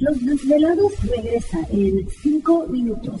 los desvelados regresa en 5 minutos.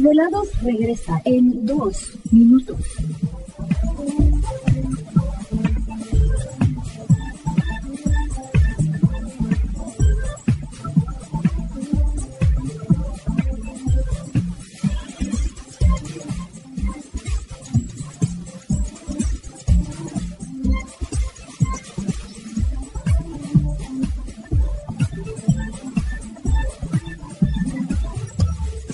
Desvelados regresa en dos minutos.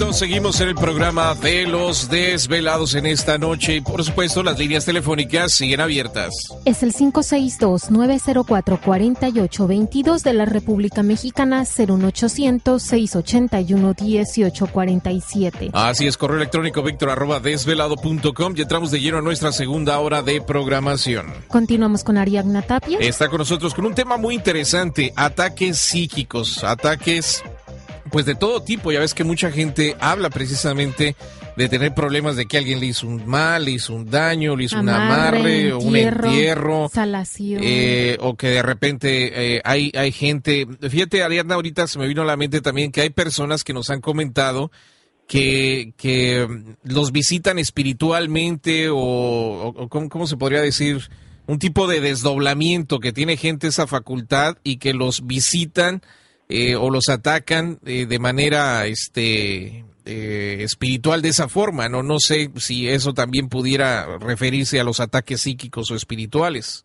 Perfecto, seguimos en el programa de los desvelados en esta noche y por supuesto las líneas telefónicas siguen abiertas. Es el 562-904-4822 de la República Mexicana 01800-681-1847. Así es, correo electrónico víctor arroba desvelado.com y entramos de lleno a nuestra segunda hora de programación. Continuamos con Ariadna Tapia. Está con nosotros con un tema muy interesante, ataques psíquicos, ataques pues de todo tipo. Ya ves que mucha gente habla precisamente de tener problemas de que alguien le hizo un mal, le hizo un daño, le hizo un amarre, un entierro, salación. eh, o que de repente eh, hay, hay gente. Fíjate, Ariadna, ahorita se me vino a la mente también que hay personas que nos han comentado que, que los visitan espiritualmente o, o ¿cómo, ¿cómo se podría decir? Un tipo de desdoblamiento que tiene gente esa facultad y que los visitan eh, o los atacan eh, de manera este eh, espiritual de esa forma no no sé si eso también pudiera referirse a los ataques psíquicos o espirituales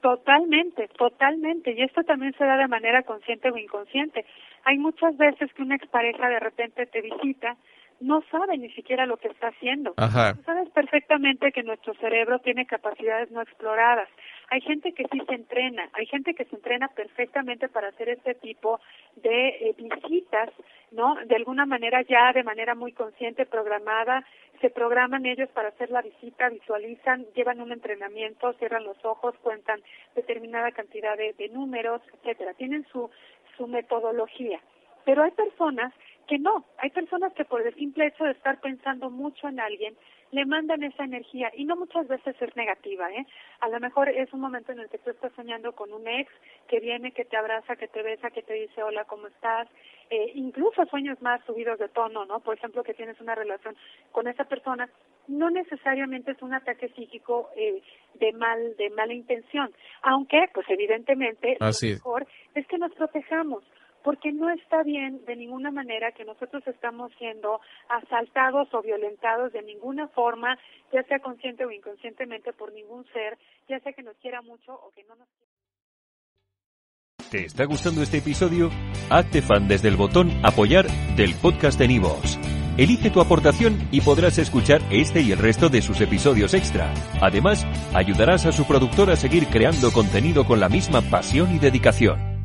Totalmente, totalmente. Y esto también se da de manera consciente o inconsciente. Hay muchas veces que una expareja de repente te visita, no sabe ni siquiera lo que está haciendo. Ajá. Tú sabes perfectamente que nuestro cerebro tiene capacidades no exploradas. Hay gente que sí se entrena, hay gente que se entrena perfectamente para hacer este tipo de eh, visitas, ¿no? De alguna manera ya de manera muy consciente, programada, se programan ellos para hacer la visita, visualizan, llevan un entrenamiento, cierran los ojos, cuentan determinada cantidad de, de números, etcétera. Tienen su su metodología. Pero hay personas que no, hay personas que por el simple hecho de estar pensando mucho en alguien, le mandan esa energía y no muchas veces es negativa, ¿eh? A lo mejor es un momento en el que tú estás soñando con un ex que viene, que te abraza, que te besa, que te dice hola, ¿cómo estás? Eh, incluso sueños más subidos de tono, ¿no? Por ejemplo, que tienes una relación con esa persona, no necesariamente es un ataque psíquico eh, de mal, de mala intención, aunque, pues evidentemente, Así lo es. mejor es que nos protejamos porque no está bien de ninguna manera que nosotros estamos siendo asaltados o violentados de ninguna forma, ya sea consciente o inconscientemente por ningún ser, ya sea que nos quiera mucho o que no nos quiera. ¿Te está gustando este episodio? Hazte fan desde el botón Apoyar del podcast de Nivos. Elige tu aportación y podrás escuchar este y el resto de sus episodios extra. Además, ayudarás a su productor a seguir creando contenido con la misma pasión y dedicación.